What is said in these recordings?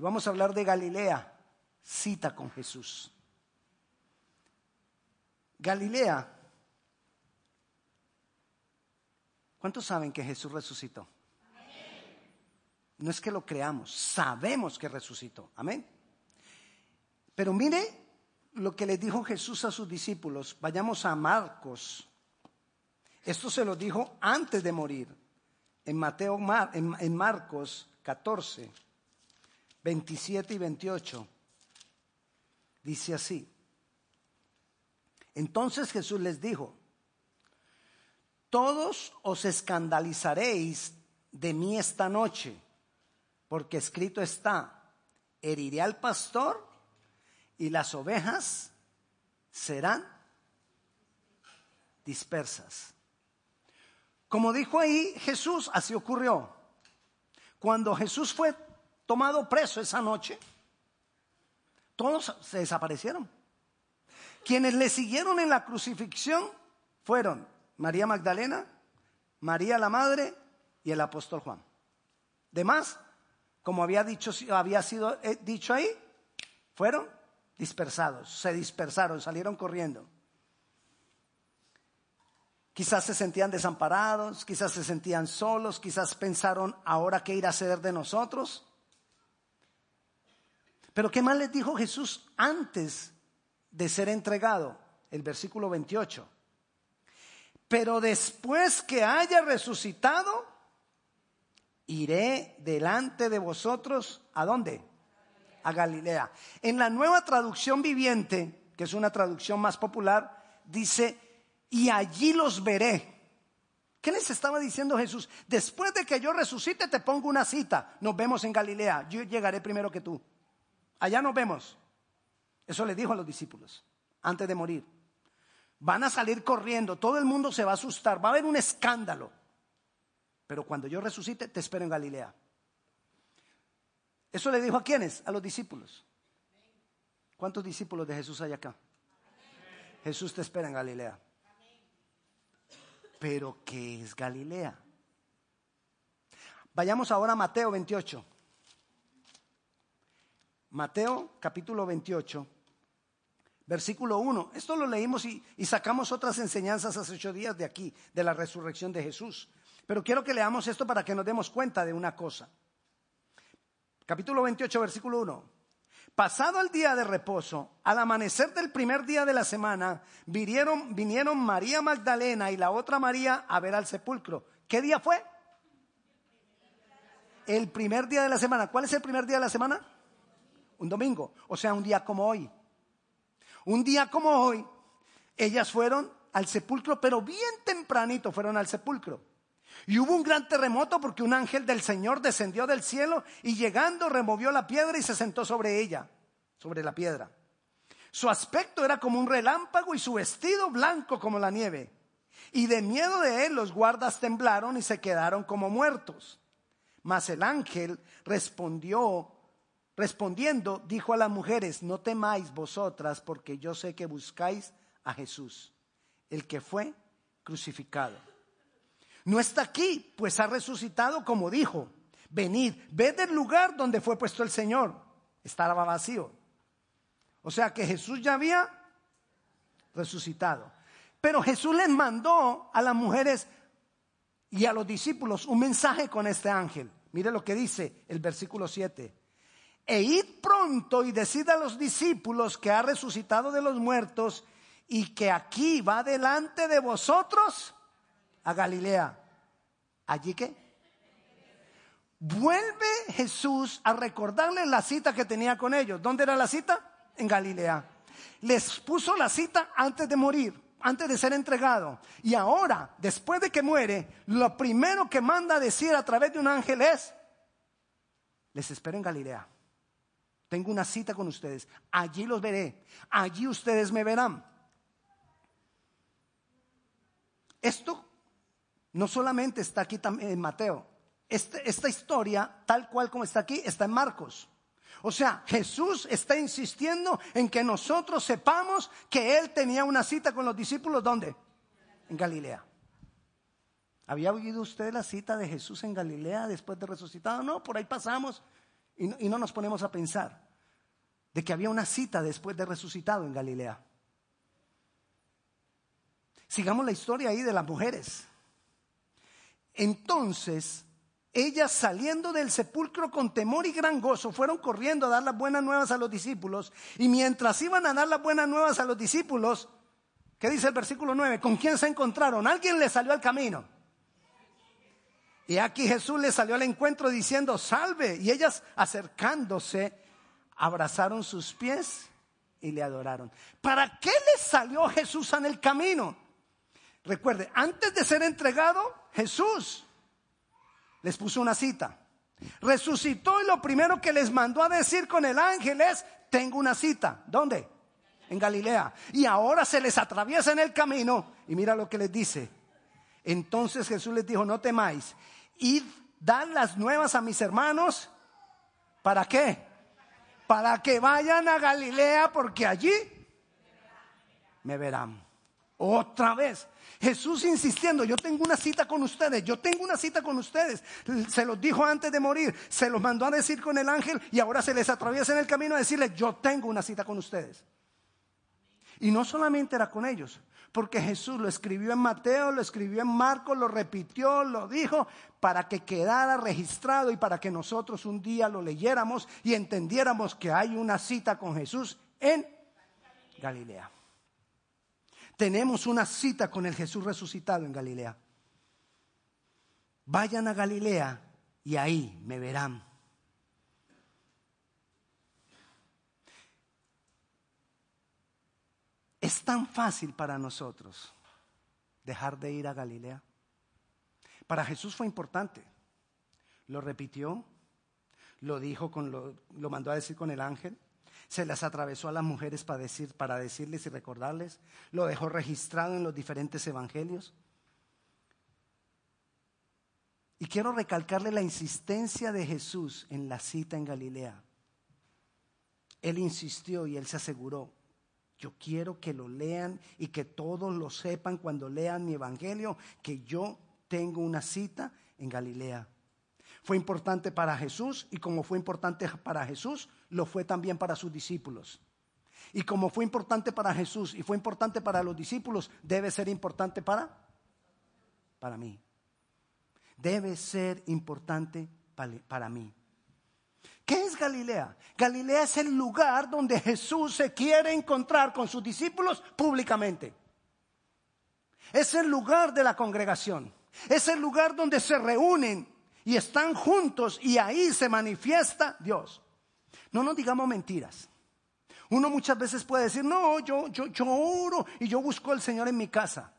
Y vamos a hablar de Galilea, cita con Jesús. Galilea. ¿Cuántos saben que Jesús resucitó? No es que lo creamos, sabemos que resucitó. Amén. Pero mire lo que le dijo Jesús a sus discípulos. Vayamos a Marcos. Esto se lo dijo antes de morir. En Mateo, en Marcos 14, 27 y 28. Dice así. Entonces Jesús les dijo, todos os escandalizaréis de mí esta noche, porque escrito está, heriré al pastor y las ovejas serán dispersas. Como dijo ahí Jesús, así ocurrió. Cuando Jesús fue tomado preso esa noche, todos se desaparecieron. Quienes le siguieron en la crucifixión fueron María Magdalena, María la Madre y el apóstol Juan. Demás, como había, dicho, había sido eh, dicho ahí, fueron dispersados, se dispersaron, salieron corriendo. Quizás se sentían desamparados, quizás se sentían solos, quizás pensaron, ahora qué ir a hacer de nosotros. Pero ¿qué más les dijo Jesús antes de ser entregado? El versículo 28. Pero después que haya resucitado, iré delante de vosotros. ¿A dónde? A Galilea. En la nueva traducción viviente, que es una traducción más popular, dice, y allí los veré. ¿Qué les estaba diciendo Jesús? Después de que yo resucite, te pongo una cita. Nos vemos en Galilea. Yo llegaré primero que tú. Allá nos vemos. Eso le dijo a los discípulos antes de morir. Van a salir corriendo, todo el mundo se va a asustar, va a haber un escándalo. Pero cuando yo resucite, te espero en Galilea. Eso le dijo a quiénes? A los discípulos. ¿Cuántos discípulos de Jesús hay acá? Jesús te espera en Galilea. Pero ¿qué es Galilea? Vayamos ahora a Mateo 28. Mateo capítulo 28, versículo 1. Esto lo leímos y, sacamos otras enseñanzas hace ocho días de aquí, de la resurrección de Jesús. Pero quiero que leamos esto para que nos demos cuenta de una cosa. Capítulo 28, versículo 1. Pasado el día de reposo, al amanecer del primer día de la semana, vinieron, vinieron María Magdalena y la otra María a ver al sepulcro. ¿Qué día fue? El primer día de la semana. ¿Cuál es el primer día de la semana? Un domingo, o sea, un día como hoy. Un día como hoy, ellas fueron al sepulcro, pero bien tempranito fueron al sepulcro. Y hubo un gran terremoto porque un ángel del Señor descendió del cielo y llegando removió la piedra y se sentó sobre ella, sobre la piedra. Su aspecto era como un relámpago y su vestido blanco como la nieve. Y de miedo de él los guardas temblaron y se quedaron como muertos. Mas el ángel respondió Respondiendo, dijo a las mujeres, no temáis vosotras, porque yo sé que buscáis a Jesús, el que fue crucificado. No está aquí, pues ha resucitado como dijo. Venid, ved el lugar donde fue puesto el Señor. Estaba vacío. O sea que Jesús ya había resucitado. Pero Jesús les mandó a las mujeres y a los discípulos un mensaje con este ángel. Mire lo que dice el versículo 7 e id pronto y decid a los discípulos que ha resucitado de los muertos y que aquí va delante de vosotros a Galilea. ¿Allí qué? Vuelve Jesús a recordarles la cita que tenía con ellos. ¿Dónde era la cita? En Galilea. Les puso la cita antes de morir, antes de ser entregado. Y ahora, después de que muere, lo primero que manda a decir a través de un ángel es, les espero en Galilea. Tengo una cita con ustedes. Allí los veré. Allí ustedes me verán. Esto no solamente está aquí en Mateo. Este, esta historia, tal cual como está aquí, está en Marcos. O sea, Jesús está insistiendo en que nosotros sepamos que Él tenía una cita con los discípulos. ¿Dónde? En Galilea. ¿Había oído usted la cita de Jesús en Galilea después de resucitado? No, por ahí pasamos y no, nos ponemos a pensar de que había una cita después de resucitado en Galilea. Sigamos la historia ahí de las mujeres. Entonces, ellas saliendo del sepulcro con temor y gran gozo, fueron corriendo a dar las buenas nuevas a los discípulos. Y mientras iban a dar las buenas nuevas a los discípulos, ¿qué dice el versículo 9? ¿Con quién se encontraron? Alguien les salió al camino. Y aquí Jesús les salió al encuentro diciendo, salve. Y ellas acercándose, abrazaron sus pies y le adoraron. ¿Para qué les salió Jesús en el camino? Recuerde, antes de ser entregado, Jesús les puso una cita. Resucitó y lo primero que les mandó a decir con el ángel es, tengo una cita. ¿Dónde? En Galilea. Y ahora se les atraviesa en el camino y mira lo que les dice. Entonces Jesús les dijo, no temáis, id, dan las nuevas a mis hermanos. ¿Para qué? Para que vayan a Galilea porque allí me verán. Otra vez. Jesús insistiendo, yo tengo una cita con ustedes, yo tengo una cita con ustedes. Se los dijo antes de morir, se los mandó a decir con el ángel y ahora se les atraviesa en el camino a decirles, yo tengo una cita con ustedes. Y no solamente era con ellos, porque Jesús lo escribió en Mateo, lo escribió en Marcos, lo repitió, lo dijo, para que quedara registrado y para que nosotros un día lo leyéramos y entendiéramos que hay una cita con Jesús en Galilea. Tenemos una cita con el Jesús resucitado en Galilea. Vayan a Galilea y ahí me verán. Es tan fácil para nosotros dejar de ir a Galilea. Para Jesús fue importante. Lo repitió, lo dijo con lo, lo mandó a decir con el ángel. Se las atravesó a las mujeres para, decir, para decirles y recordarles. Lo dejó registrado en los diferentes evangelios. Y quiero recalcarle la insistencia de Jesús en la cita en Galilea. Él insistió y él se aseguró, yo quiero que lo lean y que todos lo sepan cuando lean mi evangelio, que yo tengo una cita en Galilea. Fue importante para Jesús y como fue importante para Jesús, lo fue también para sus discípulos. Y como fue importante para Jesús y fue importante para los discípulos, debe ser importante para para mí. Debe ser importante para mí. ¿Qué es Galilea? Galilea es el lugar donde Jesús se quiere encontrar con sus discípulos públicamente. Es el lugar de la congregación. Es el lugar donde se reúnen y están juntos y ahí se manifiesta Dios. No nos digamos mentiras. Uno muchas veces puede decir, no, yo, yo, yo oro y yo busco al Señor en mi casa.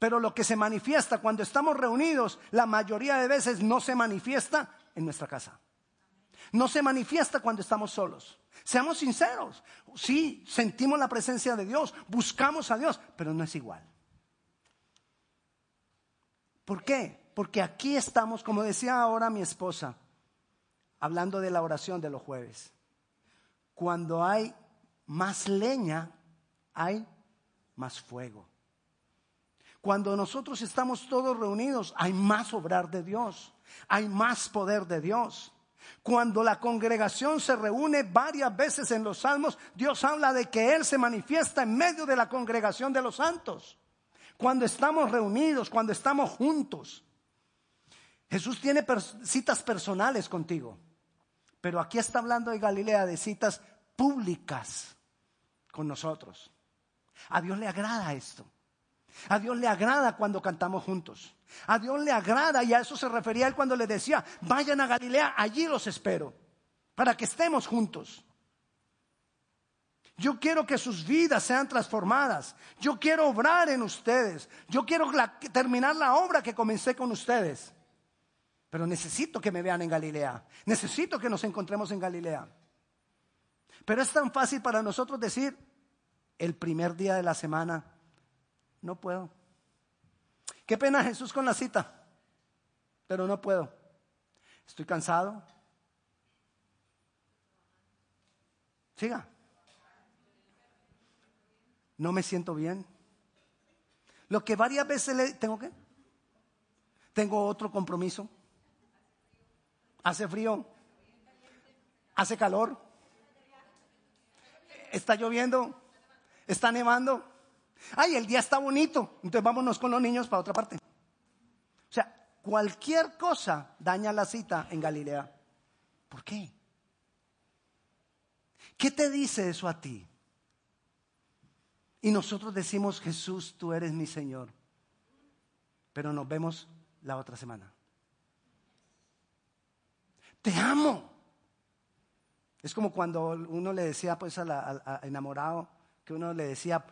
Pero lo que se manifiesta cuando estamos reunidos, la mayoría de veces no se manifiesta en nuestra casa no se manifiesta cuando estamos solos. Seamos sinceros. Sí, sentimos la presencia de Dios, buscamos a Dios, pero no es igual. ¿Por qué? Porque aquí estamos, como decía ahora mi esposa, hablando de la oración de los jueves. Cuando hay más leña, hay más fuego. Cuando nosotros estamos todos reunidos, hay más obrar de Dios, hay más poder de Dios. Cuando la congregación se reúne varias veces en los salmos, Dios habla de que Él se manifiesta en medio de la congregación de los santos. Cuando estamos reunidos, cuando estamos juntos. Jesús tiene citas personales contigo, pero aquí está hablando de Galilea de citas públicas con nosotros. A Dios le agrada esto. A Dios le agrada cuando cantamos juntos. A Dios le agrada y a eso se refería él cuando le decía, vayan a Galilea, allí los espero, para que estemos juntos. Yo quiero que sus vidas sean transformadas. Yo quiero obrar en ustedes. Yo quiero terminar la obra que comencé con ustedes. Pero necesito que me vean en Galilea. Necesito que nos encontremos en Galilea. Pero es tan fácil para nosotros decir, el primer día de la semana, no puedo. Qué pena Jesús con la cita, pero no puedo. Estoy cansado. Siga. No me siento bien. Lo que varias veces le tengo que tengo otro compromiso. Hace frío. ¿Hace calor? ¿Está lloviendo? ¿Está nevando? Ay, el día está bonito. Entonces vámonos con los niños para otra parte. O sea, cualquier cosa daña la cita en Galilea. ¿Por qué? ¿Qué te dice eso a ti? Y nosotros decimos, Jesús, tú eres mi Señor. Pero nos vemos la otra semana. Te amo. Es como cuando uno le decía pues al enamorado, que uno le decía,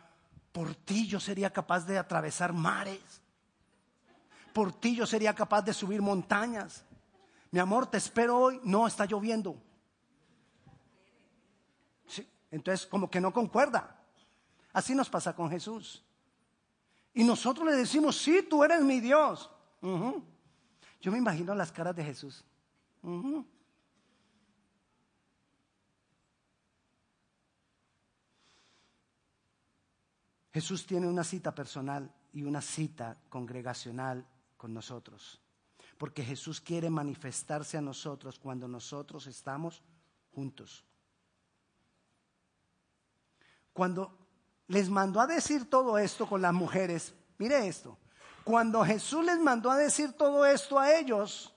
por ti yo sería capaz de atravesar mares. Por ti yo sería capaz de subir montañas. Mi amor, te espero hoy. No, está lloviendo. entonces, como que no concuerda. Así nos pasa con Jesús. Y nosotros le decimos, sí, tú eres mi Dios. Yo me imagino las caras de Jesús. Jesús tiene una cita personal y una cita congregacional con nosotros. Porque Jesús quiere manifestarse a nosotros cuando nosotros estamos juntos. Cuando les mandó a decir todo esto con las mujeres, mire esto, cuando Jesús les mandó a decir todo esto a ellos,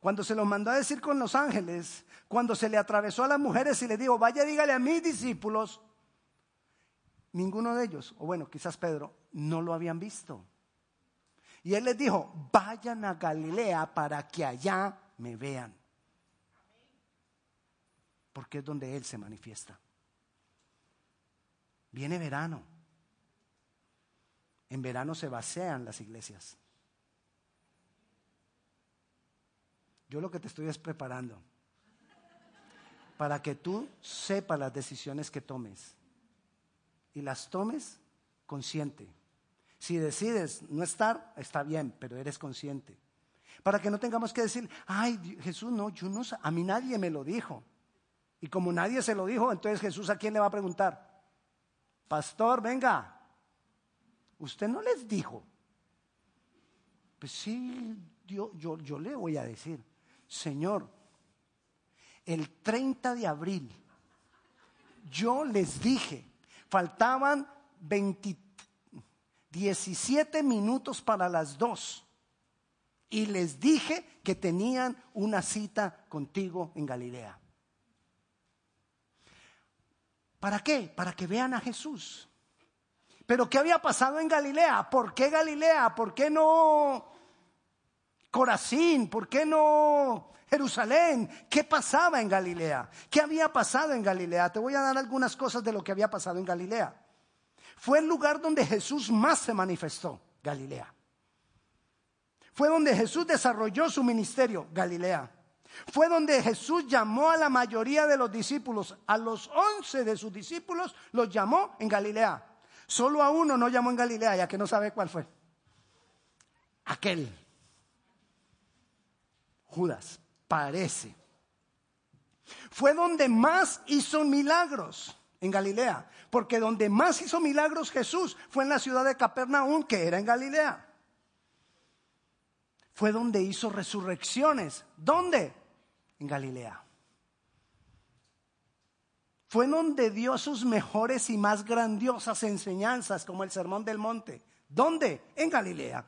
cuando se los mandó a decir con los ángeles, cuando se le atravesó a las mujeres y le dijo, vaya dígale a mis discípulos, ninguno de ellos, o bueno, quizás Pedro, no lo habían visto. Y él les dijo, vayan a Galilea para que allá me vean. Porque es donde Él se manifiesta. Viene verano. En verano se vacían las iglesias. Yo lo que te estoy es preparando para que tú sepas las decisiones que tomes y las tomes consciente. Si decides no estar, está bien, pero eres consciente. Para que no tengamos que decir, ay, Jesús, no, yo no, a mí nadie me lo dijo. Y como nadie se lo dijo, entonces Jesús a quién le va a preguntar? Pastor, venga, usted no les dijo. Pues sí, yo, yo, yo le voy a decir, Señor, el 30 de abril yo les dije Faltaban 17 minutos para las dos. Y les dije que tenían una cita contigo en Galilea. ¿Para qué? Para que vean a Jesús. Pero ¿qué había pasado en Galilea? ¿Por qué Galilea? ¿Por qué no Corazín? ¿Por qué no Jerusalén, ¿qué pasaba en Galilea? ¿Qué había pasado en Galilea? Te voy a dar algunas cosas de lo que había pasado en Galilea. Fue el lugar donde Jesús más se manifestó, Galilea. Fue donde Jesús desarrolló su ministerio, Galilea. Fue donde Jesús llamó a la mayoría de los discípulos, a los once de sus discípulos los llamó en Galilea. Solo a uno no llamó en Galilea, ya que no sabe cuál fue. Aquel. Judas parece. Fue donde más hizo milagros en Galilea, porque donde más hizo milagros Jesús fue en la ciudad de Capernaum, que era en Galilea. Fue donde hizo resurrecciones. ¿Dónde? En Galilea. Fue donde dio sus mejores y más grandiosas enseñanzas, como el Sermón del Monte. ¿Dónde? En Galilea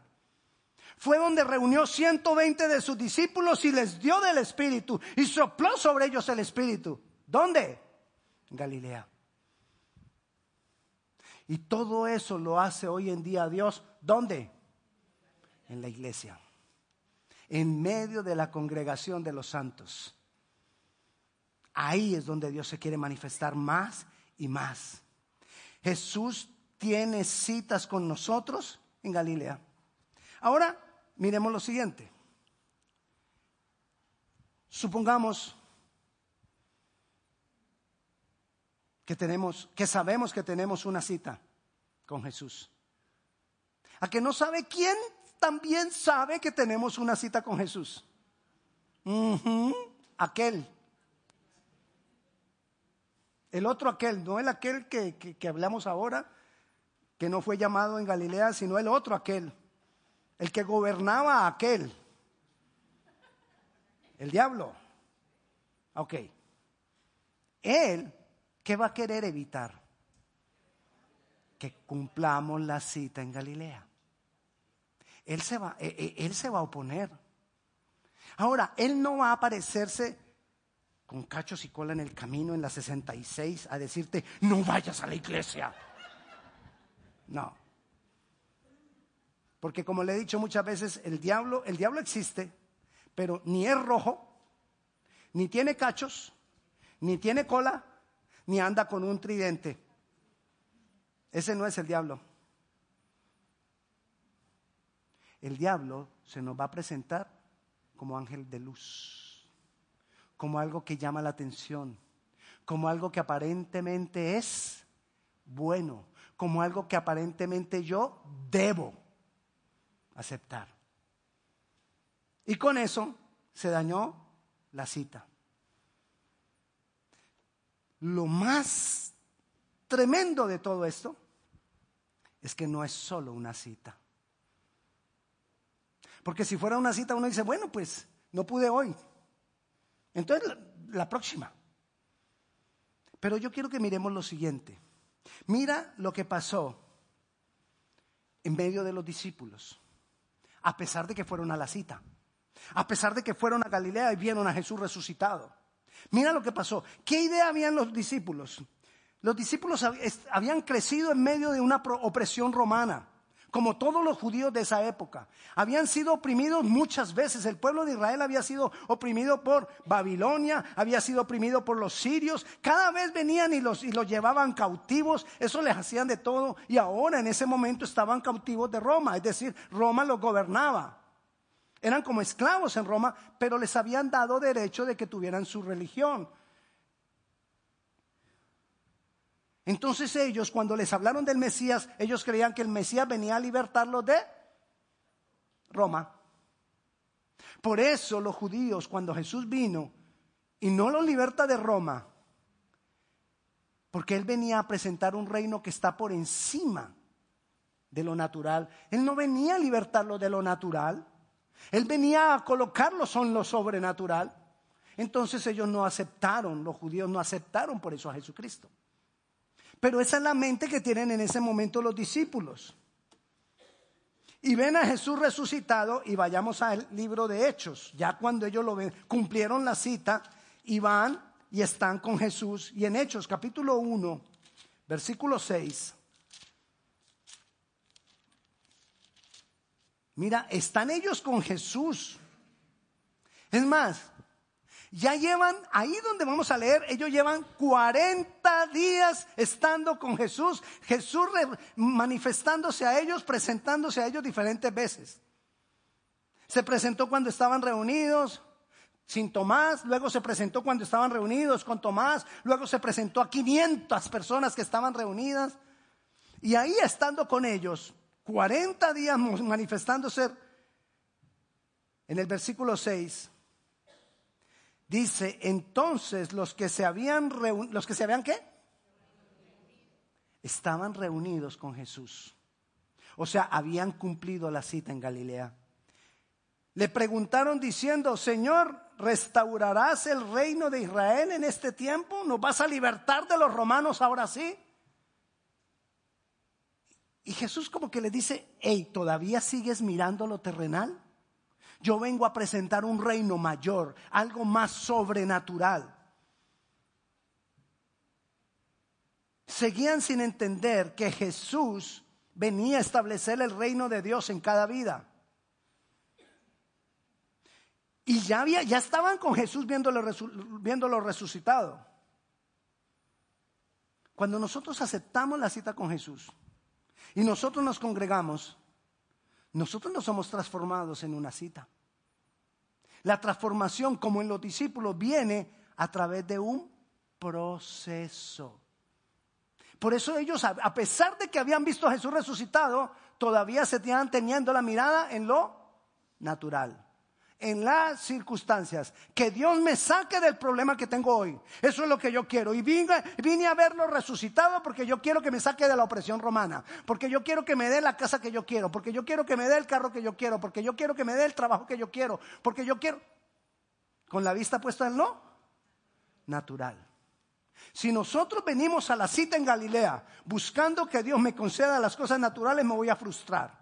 fue donde reunió 120 de sus discípulos y les dio del Espíritu y sopló sobre ellos el Espíritu. ¿Dónde? Galilea. Y todo eso lo hace hoy en día Dios. ¿Dónde? En la iglesia. En medio de la congregación de los santos. Ahí es donde Dios se quiere manifestar más y más. Jesús tiene citas con nosotros en Galilea. Ahora, Miremos lo siguiente. Supongamos que tenemos, que sabemos que tenemos una cita con Jesús. A que no sabe quién también sabe que tenemos una cita con Jesús. Aquel. El otro aquel, no el aquel que, que hablamos ahora, que no fue llamado en Galilea, sino el otro aquel el que gobernaba aquel, el diablo. Ok. Él, ¿qué va a querer evitar? Que cumplamos la cita en Galilea. Él se va, eh, eh, él se va a oponer. Ahora, él no va a aparecerse con cachos y cola en el camino en la 66 a decirte, no vayas a la iglesia. No. Porque como le he dicho muchas veces, el diablo, el diablo existe, pero ni es rojo, ni tiene cachos, ni tiene cola, ni anda con un tridente. Ese no es el diablo. El diablo se nos va a presentar como ángel de luz, como algo que llama la atención, como algo que aparentemente es bueno, como algo que aparentemente yo debo aceptar. Y con eso se dañó la cita. Lo más tremendo de todo esto es que no es solo una cita. Porque si fuera una cita uno dice, bueno, pues no pude hoy. Entonces la, próxima. Pero yo quiero que miremos lo siguiente. Mira lo que pasó en medio de los discípulos a pesar de que fueron a la cita, a pesar de que fueron a Galilea y vieron a Jesús resucitado. Mira lo que pasó. ¿Qué idea habían los discípulos? Los discípulos habían crecido en medio de una opresión romana como todos los judíos de esa época. Habían sido oprimidos muchas veces. El pueblo de Israel había sido oprimido por Babilonia, había sido oprimido por los sirios. Cada vez venían y los, y los llevaban cautivos. Eso les hacían de todo. Y ahora en ese momento estaban cautivos de Roma. Es decir, Roma los gobernaba. Eran como esclavos en Roma, pero les habían dado derecho de que tuvieran su religión. Entonces ellos, cuando les hablaron del Mesías, ellos creían que el Mesías venía a libertarlos de Roma. Por eso los judíos, cuando Jesús vino y no los liberta de Roma, porque Él venía a presentar un reino que está por encima de lo natural. Él no venía a libertarlos de lo natural. Él venía a colocarlos en lo sobrenatural. Entonces ellos no aceptaron, los judíos no aceptaron por eso a Jesucristo. Pero esa es la mente que tienen en ese momento los discípulos. Y ven a Jesús resucitado y vayamos al libro de Hechos. Ya cuando ellos lo ven, cumplieron la cita y van y están con Jesús. Y en Hechos capítulo 1, versículo 6. Mira, están ellos con Jesús. Es más, ya llevan, ahí donde vamos a leer, ellos llevan 40 días estando con Jesús, Jesús manifestándose a ellos, presentándose a ellos diferentes veces. Se presentó cuando estaban reunidos sin Tomás, luego se presentó cuando estaban reunidos con Tomás, luego se presentó a 500 personas que estaban reunidas. Y ahí estando con ellos, 40 días manifestándose, en el versículo 6, Dice, entonces los que se habían reunido, los que se habían qué? Estaban reunidos con Jesús. O sea, habían cumplido la cita en Galilea. Le preguntaron diciendo, Señor, ¿restaurarás el reino de Israel en este tiempo? ¿Nos vas a libertar de los romanos ahora sí? Y Jesús como que le dice, hey, ¿todavía sigues mirando lo terrenal? Yo vengo a presentar un reino mayor, algo más sobrenatural. Seguían sin entender que Jesús venía a establecer el reino de Dios en cada vida. Y ya, había, ya estaban con Jesús viéndolo, viéndolo resucitado. Cuando nosotros aceptamos la cita con Jesús y nosotros nos congregamos, nosotros no somos transformados en una cita. La transformación, como en los discípulos, viene a través de un proceso. Por eso ellos, a pesar de que habían visto a Jesús resucitado, todavía se tenían teniendo la mirada en lo natural en las circunstancias. Que Dios me saque del problema que tengo hoy. Eso es lo que yo quiero. Y vine, vine, a verlo resucitado porque yo quiero que me saque de la opresión romana. Porque yo quiero que me dé la casa que yo quiero. Porque yo quiero que me dé el carro que yo quiero. Porque yo quiero que me dé el trabajo que yo quiero. Porque yo quiero... Con la vista puesta en lo natural. Si nosotros venimos a la cita en Galilea buscando que Dios me conceda las cosas naturales, me voy a frustrar.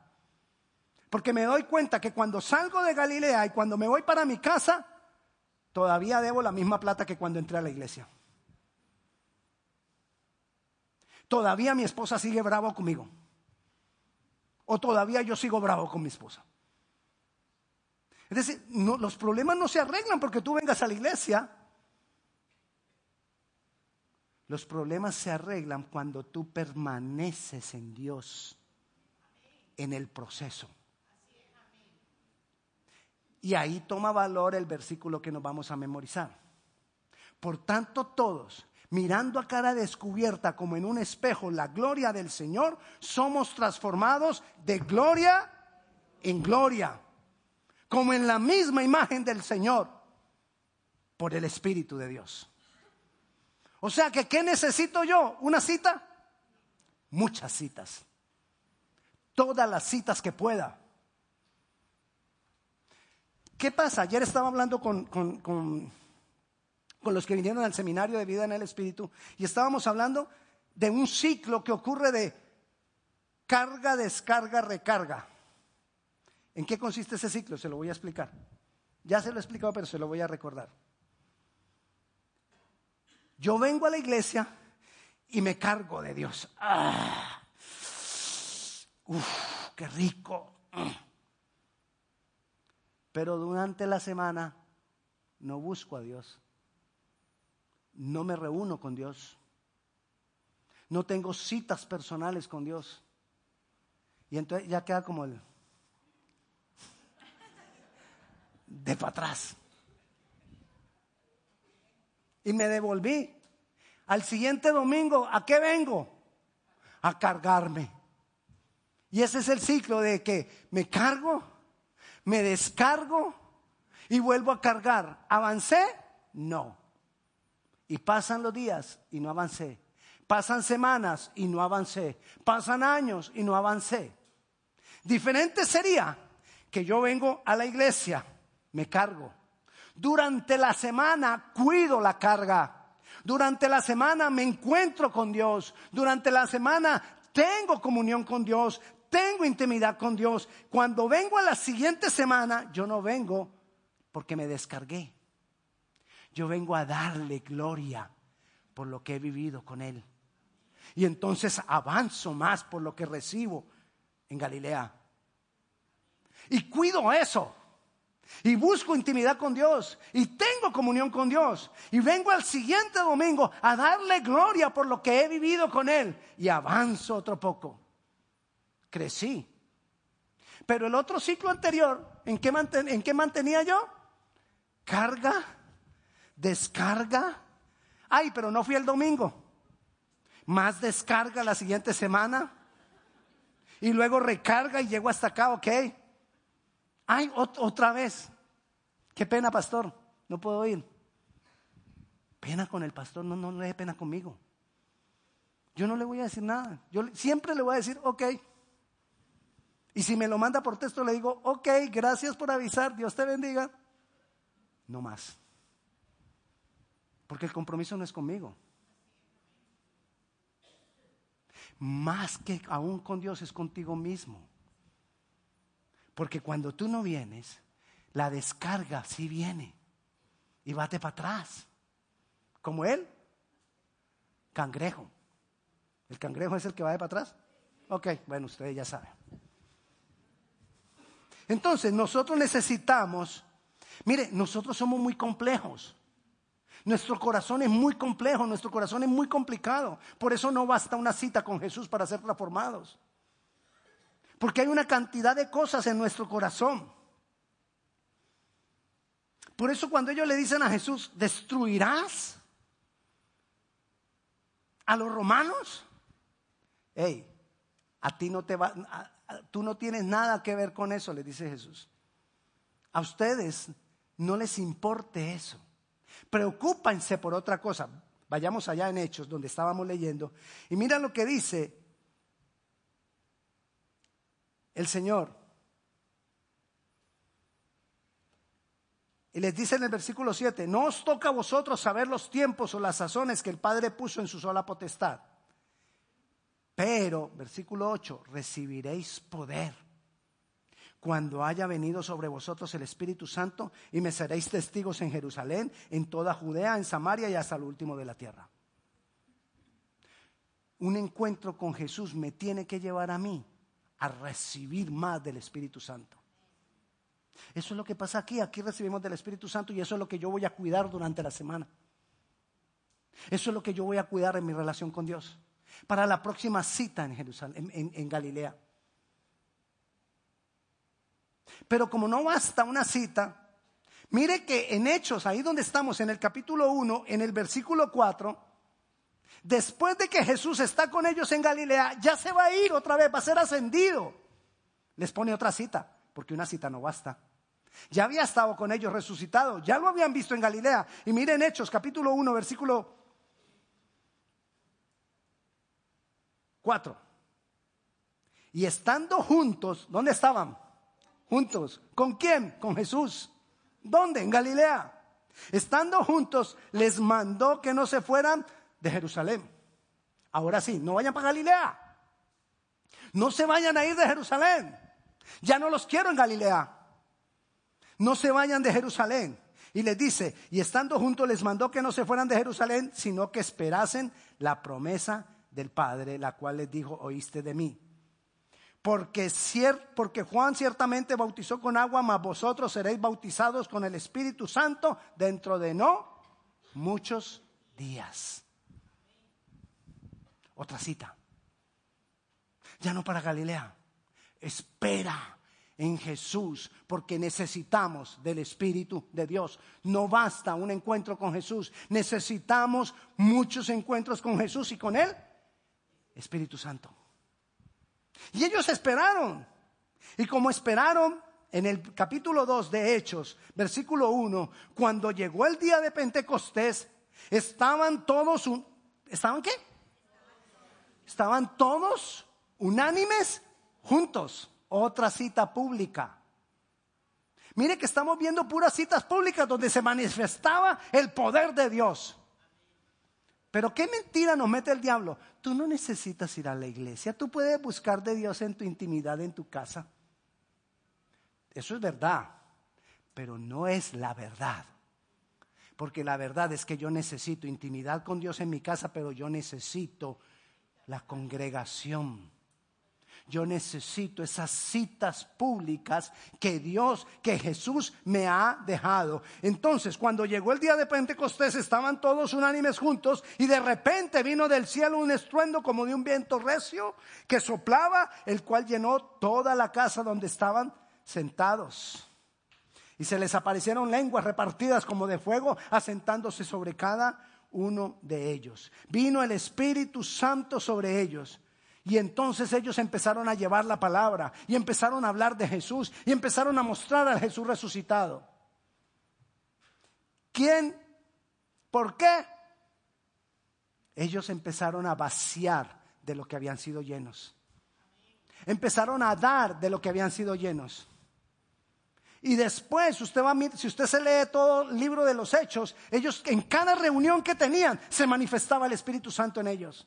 Porque me doy cuenta que cuando salgo de Galilea y cuando me voy para mi casa, todavía debo la misma plata que cuando entré a la iglesia. Todavía mi esposa sigue bravo conmigo. O todavía yo sigo bravo con mi esposa. Es decir, los problemas no se arreglan porque tú vengas a la iglesia. Los problemas se arreglan cuando tú permaneces en Dios, en el proceso. Y ahí toma valor el versículo que nos vamos a memorizar. Por tanto, todos, mirando a cara descubierta como en un espejo la gloria del Señor, somos transformados de gloria en gloria, como en la misma imagen del Señor, por el Espíritu de Dios. O sea que, ¿qué necesito yo? ¿Una cita? Muchas citas. Todas las citas que pueda. ¿Qué pasa? Ayer estaba hablando con, con, los que vinieron al seminario de vida en el Espíritu y estábamos hablando de un ciclo que ocurre de carga, descarga, recarga. ¿En qué consiste ese ciclo? Se lo voy a explicar. Ya se lo he explicado, pero se lo voy a recordar. Yo vengo a la iglesia y me cargo de Dios. ¡Ah! ¡Uf! ¡Qué rico! Pero durante la semana no busco a Dios. No me reúno con Dios. No tengo citas personales con Dios. Y entonces ya queda como el de para atrás. Y me devolví. Al siguiente domingo, ¿a qué vengo? A cargarme. Y ese es el ciclo de que me cargo me descargo y vuelvo a cargar. ¿Avancé? No. Y pasan los días y no avancé. Pasan semanas y no avancé. Pasan años y no avancé. Diferente sería que yo vengo a la iglesia, me cargo. Durante la semana cuido la carga. Durante la semana me encuentro con Dios. Durante la semana tengo comunión con Dios tengo intimidad con Dios. Cuando vengo a la siguiente semana, yo no vengo porque me descargué. Yo vengo a darle gloria por lo que he vivido con Él. Y entonces avanzo más por lo que recibo en Galilea. Y cuido eso. Y busco intimidad con Dios. Y tengo comunión con Dios. Y vengo al siguiente domingo a darle gloria por lo que he vivido con Él. Y avanzo otro poco crecí. Pero el otro ciclo anterior, ¿en qué, ¿en qué mantenía yo? Carga, descarga. Ay, pero no fui el domingo. Más descarga la siguiente semana. Y luego recarga y llego hasta acá, ok. Ay, otra vez. Qué pena, pastor. No puedo ir. Pena con el pastor, no, no le dé pena conmigo. Yo no le voy a decir nada. Yo siempre le voy a decir, ok, y si me lo manda por texto, le digo, ok, gracias por avisar, Dios te bendiga. No más. Porque el compromiso no es conmigo. Más que aún con Dios es contigo mismo. Porque cuando tú no vienes, la descarga sí viene. Y bate para atrás. Como él, cangrejo. ¿El cangrejo es el que va de para atrás? Ok, bueno, ustedes ya saben. Entonces, nosotros necesitamos, mire, nosotros somos muy complejos. Nuestro corazón es muy complejo, nuestro corazón es muy complicado. Por eso no basta una cita con Jesús para ser transformados. Porque hay una cantidad de cosas en nuestro corazón. Por eso cuando ellos le dicen a Jesús, ¿destruirás a los romanos? Hey, a ti no te va, tú no tienes nada que ver con eso, le dice Jesús. A ustedes no les importe eso. Preocúpense por otra cosa. Vayamos allá en Hechos, donde estábamos leyendo. Y mira lo que dice el Señor. Y les dice en el versículo 7, no os toca a vosotros saber los tiempos o las sazones que el Padre puso en su sola potestad. Pero, versículo 8, recibiréis poder cuando haya venido sobre vosotros el Espíritu Santo y me seréis testigos en Jerusalén, en toda Judea, en Samaria y hasta el último de la tierra. Un encuentro con Jesús me tiene que llevar a mí a recibir más del Espíritu Santo. Eso es lo que pasa aquí. Aquí recibimos del Espíritu Santo y eso es lo que yo voy a cuidar durante la semana. Eso es lo que yo voy a cuidar en mi relación con Dios. Para la próxima cita en Jerusalén, en, Galilea. Pero como no basta una cita, mire que en Hechos, ahí donde estamos, en el capítulo 1, en el versículo 4, después de que Jesús está con ellos en Galilea, ya se va a ir otra vez, va a ser ascendido. Les pone otra cita, porque una cita no basta. Ya había estado con ellos resucitado, ya lo habían visto en Galilea. Y miren Hechos, capítulo 1, versículo 4. Y estando juntos, ¿dónde estaban? Juntos. ¿Con quién? Con Jesús. ¿Dónde? En Galilea. Estando juntos, les mandó que no se fueran de Jerusalén. Ahora sí, no vayan para Galilea. No se vayan a ir de Jerusalén. Ya no los quiero en Galilea no se vayan de Jerusalén. Y les dice, y estando juntos les mandó que no se fueran de Jerusalén, sino que esperasen la promesa del Padre, la cual les dijo, oíste de mí. Porque, porque Juan ciertamente bautizó con agua, mas vosotros seréis bautizados con el Espíritu Santo dentro de no muchos días. Otra cita. Ya no para Galilea. Espera en Jesús, porque necesitamos del Espíritu de Dios. No basta un encuentro con Jesús, necesitamos muchos encuentros con Jesús y con Él, Espíritu Santo. Y ellos esperaron. Y como esperaron en el capítulo 2 de Hechos, versículo 1, cuando llegó el día de Pentecostés, estaban todos, ¿estaban qué? Estaban todos unánimes juntos otra cita pública. Mire que estamos viendo puras citas públicas donde se manifestaba el poder de Dios. Pero qué mentira nos mete el diablo. Tú no necesitas ir a la iglesia, tú puedes buscar de Dios en tu intimidad, en tu casa. Eso es verdad, pero no es la verdad. Porque la verdad es que yo necesito intimidad con Dios en mi casa, pero yo necesito la congregación yo necesito esas citas públicas que Dios, que Jesús me ha dejado. Entonces, cuando llegó el día de Pentecostés, estaban todos unánimes juntos y de repente vino del cielo un estruendo como de un viento recio que soplaba, el cual llenó toda la casa donde estaban sentados. Y se les aparecieron lenguas repartidas como de fuego, asentándose sobre cada uno de ellos. Vino el Espíritu Santo sobre ellos y entonces ellos empezaron a llevar la palabra y empezaron a hablar de Jesús y empezaron a mostrar al Jesús resucitado. ¿Quién? ¿Por qué? Ellos empezaron a vaciar de lo que habían sido llenos. Empezaron a dar de lo que habían sido llenos. Y después, usted va, si usted se lee todo el libro de los hechos, ellos en cada reunión que tenían se manifestaba el Espíritu Santo en ellos.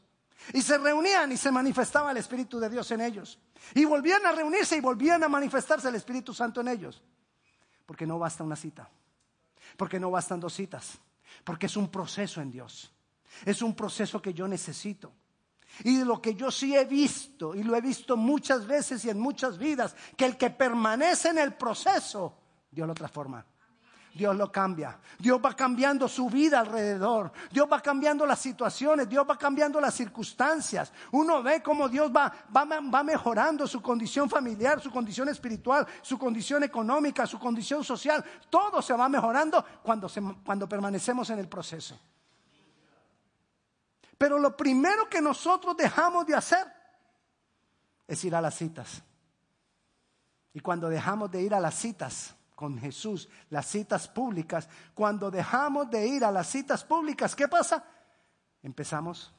Y se reunían y se manifestaba el Espíritu de Dios en ellos. Y volvían a reunirse y volvían a manifestarse el Espíritu Santo en ellos. Porque no basta una cita. Porque no bastan dos citas. Porque es un proceso en Dios. Es un proceso que yo necesito. Y lo que yo sí he visto, y lo he visto muchas veces y en muchas vidas, que el que permanece en el proceso, Dios lo transforma. Dios lo cambia. Dios va cambiando su vida alrededor. Dios va cambiando las situaciones. Dios va cambiando las circunstancias. Uno ve cómo Dios va, va, mejorando su condición familiar, su condición espiritual, su condición económica, su condición social. Todo se va mejorando cuando, cuando permanecemos en el proceso. Pero lo primero que nosotros dejamos de hacer es ir a las citas. Y cuando dejamos de ir a las citas, con Jesús, las citas públicas, cuando dejamos de ir a las citas públicas, ¿qué pasa? Empezamos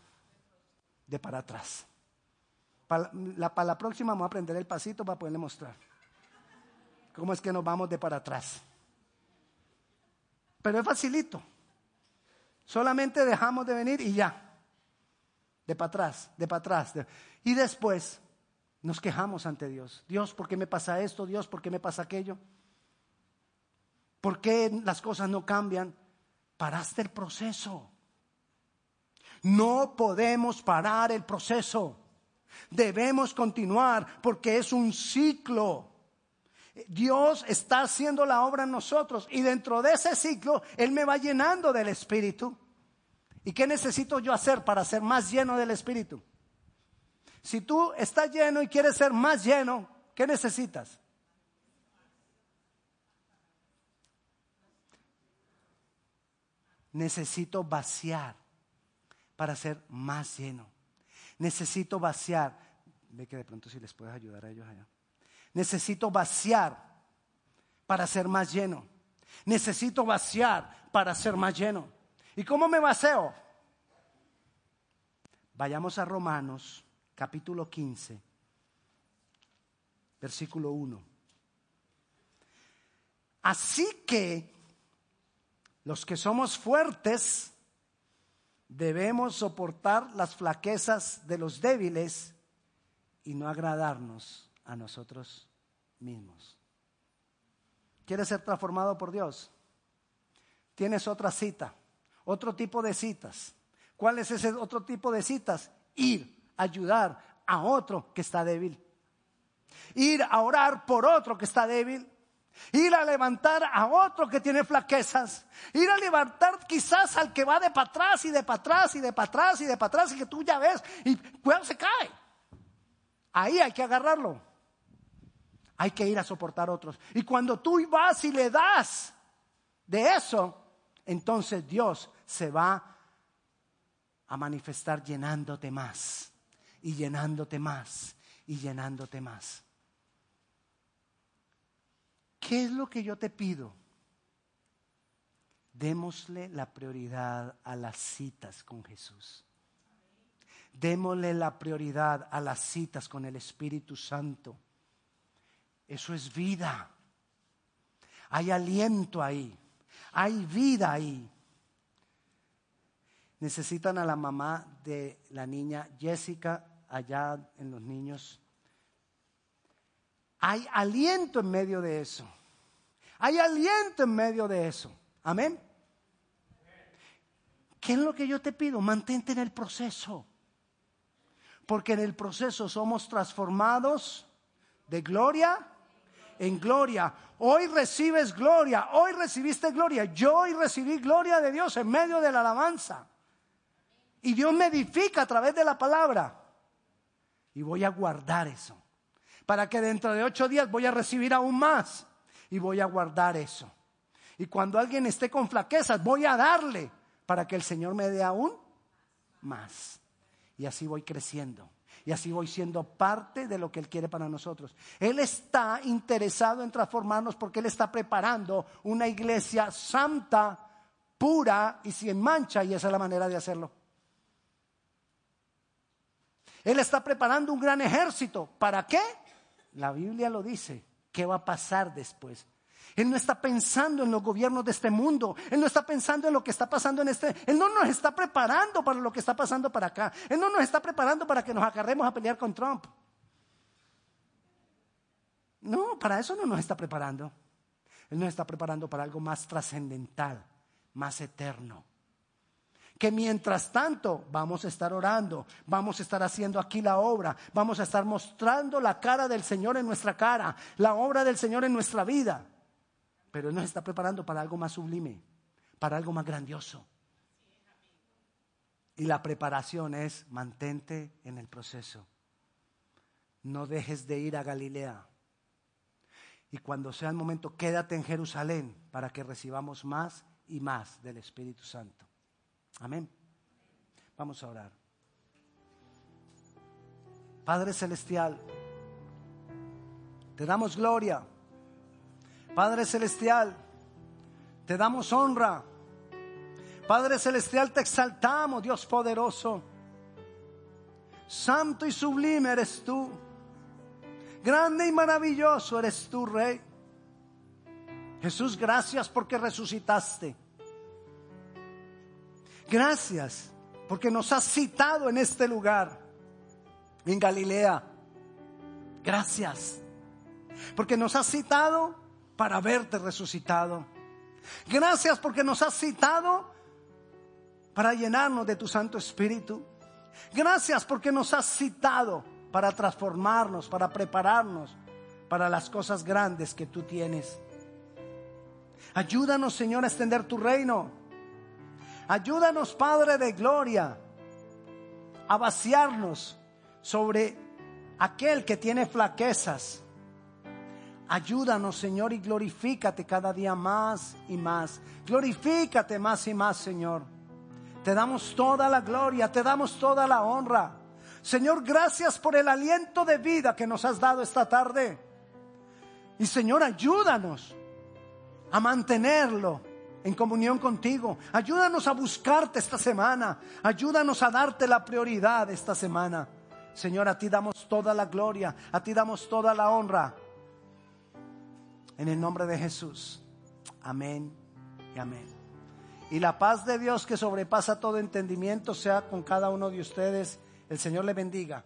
de para atrás. Para la, para la próxima vamos a aprender el pasito para poderle mostrar cómo es que nos vamos de para atrás. Pero es facilito. Solamente dejamos de venir y ya. De para atrás, de para atrás. Y después nos quejamos ante Dios. Dios, ¿por qué me pasa esto? Dios, ¿por qué me pasa aquello? ¿Por qué las cosas no cambian? Paraste el proceso. No podemos parar el proceso. Debemos continuar porque es un ciclo. Dios está haciendo la obra en nosotros y dentro de ese ciclo Él me va llenando del Espíritu. ¿Y qué necesito yo hacer para ser más lleno del Espíritu? Si tú estás lleno y quieres ser más lleno, ¿qué necesitas? Necesito vaciar para ser más lleno. Necesito vaciar. Ve que de pronto si les puedes ayudar a ellos allá. Necesito vaciar para ser más lleno. Necesito vaciar para ser más lleno. ¿Y cómo me vacío? Vayamos a Romanos capítulo 15, versículo 1. Así que los que somos fuertes debemos soportar las flaquezas de los débiles y no agradarnos a nosotros mismos. ¿Quieres ser transformado por Dios? Tienes otra cita, otro tipo de citas. ¿Cuál es ese otro tipo de citas? Ir, ayudar a otro que está débil. Ir a orar por otro que está débil. Ir a levantar a otro que tiene flaquezas. Ir a levantar quizás al que va de para atrás y de para atrás y de para atrás y de para atrás y que tú ya ves y cuando se cae. Ahí hay que agarrarlo. Hay que ir a soportar a otros. Y cuando tú vas y le das de eso, entonces Dios se va a manifestar llenándote más y llenándote más y llenándote más. ¿Qué es lo que yo te pido? Démosle la prioridad a las citas con Jesús. Démosle la prioridad a las citas con el Espíritu Santo. Eso es vida. Hay aliento ahí. Hay vida ahí. Necesitan a la mamá de la niña Jessica allá en los niños. Hay aliento en medio de eso. Hay aliento en medio de eso. Amén. ¿Qué es lo que yo te pido? Mantente en el proceso. Porque en el proceso somos transformados de gloria en gloria. Hoy recibes gloria, hoy recibiste gloria. Yo hoy recibí gloria de Dios en medio de la alabanza. Y Dios me edifica a través de la palabra. Y voy a guardar eso. Para que dentro de ocho días voy a recibir aún más. Y voy a guardar eso. Y cuando alguien esté con flaquezas, voy a darle para que el Señor me dé aún más. Y así voy creciendo. Y así voy siendo parte de lo que Él quiere para nosotros. Él está interesado en transformarnos porque Él está preparando una iglesia santa, pura y sin mancha. Y esa es la manera de hacerlo. Él está preparando un gran ejército. ¿Para qué? La Biblia lo dice. ¿Qué va a pasar después? Él no está pensando en los gobiernos de este mundo. Él no está pensando en lo que está pasando en este. Él no nos está preparando para lo que está pasando para acá. Él no nos está preparando para que nos agarremos a pelear con Trump. No, para eso no nos está preparando. Él nos está preparando para algo más trascendental, más eterno que mientras tanto vamos a estar orando, vamos a estar haciendo aquí la obra, vamos a estar mostrando la cara del Señor en nuestra cara, la obra del Señor en nuestra vida. Pero Él nos está preparando para algo más sublime, para algo más grandioso. Y la preparación es mantente en el proceso. No dejes de ir a Galilea. Y cuando sea el momento, quédate en Jerusalén para que recibamos más y más del Espíritu Santo. Amén. Vamos a orar. Padre Celestial, te damos gloria. Padre Celestial, te damos honra. Padre Celestial, te exaltamos, Dios poderoso. Santo y sublime eres tú. Grande y maravilloso eres tú, Rey. Jesús, gracias porque resucitaste. Gracias porque nos has citado en este lugar, en Galilea. Gracias porque nos has citado para verte resucitado. Gracias porque nos has citado para llenarnos de tu Santo Espíritu. Gracias porque nos has citado para transformarnos, para prepararnos para las cosas grandes que tú tienes. Ayúdanos, Señor, a extender tu reino. Ayúdanos, Padre de Gloria, a vaciarnos sobre aquel que tiene flaquezas. Ayúdanos, Señor, y glorifícate cada día más y más. Glorifícate más y más, Señor. Te damos toda la gloria, te damos toda la honra. Señor, gracias por el aliento de vida que nos has dado esta tarde. Y Señor, ayúdanos a mantenerlo en comunión contigo. Ayúdanos a buscarte esta semana. Ayúdanos a darte la prioridad esta semana. Señor, a ti damos toda la gloria, a ti damos toda la honra. En el nombre de Jesús. Amén y amén. Y la paz de Dios que sobrepasa todo entendimiento sea con cada uno de ustedes. El Señor le bendiga.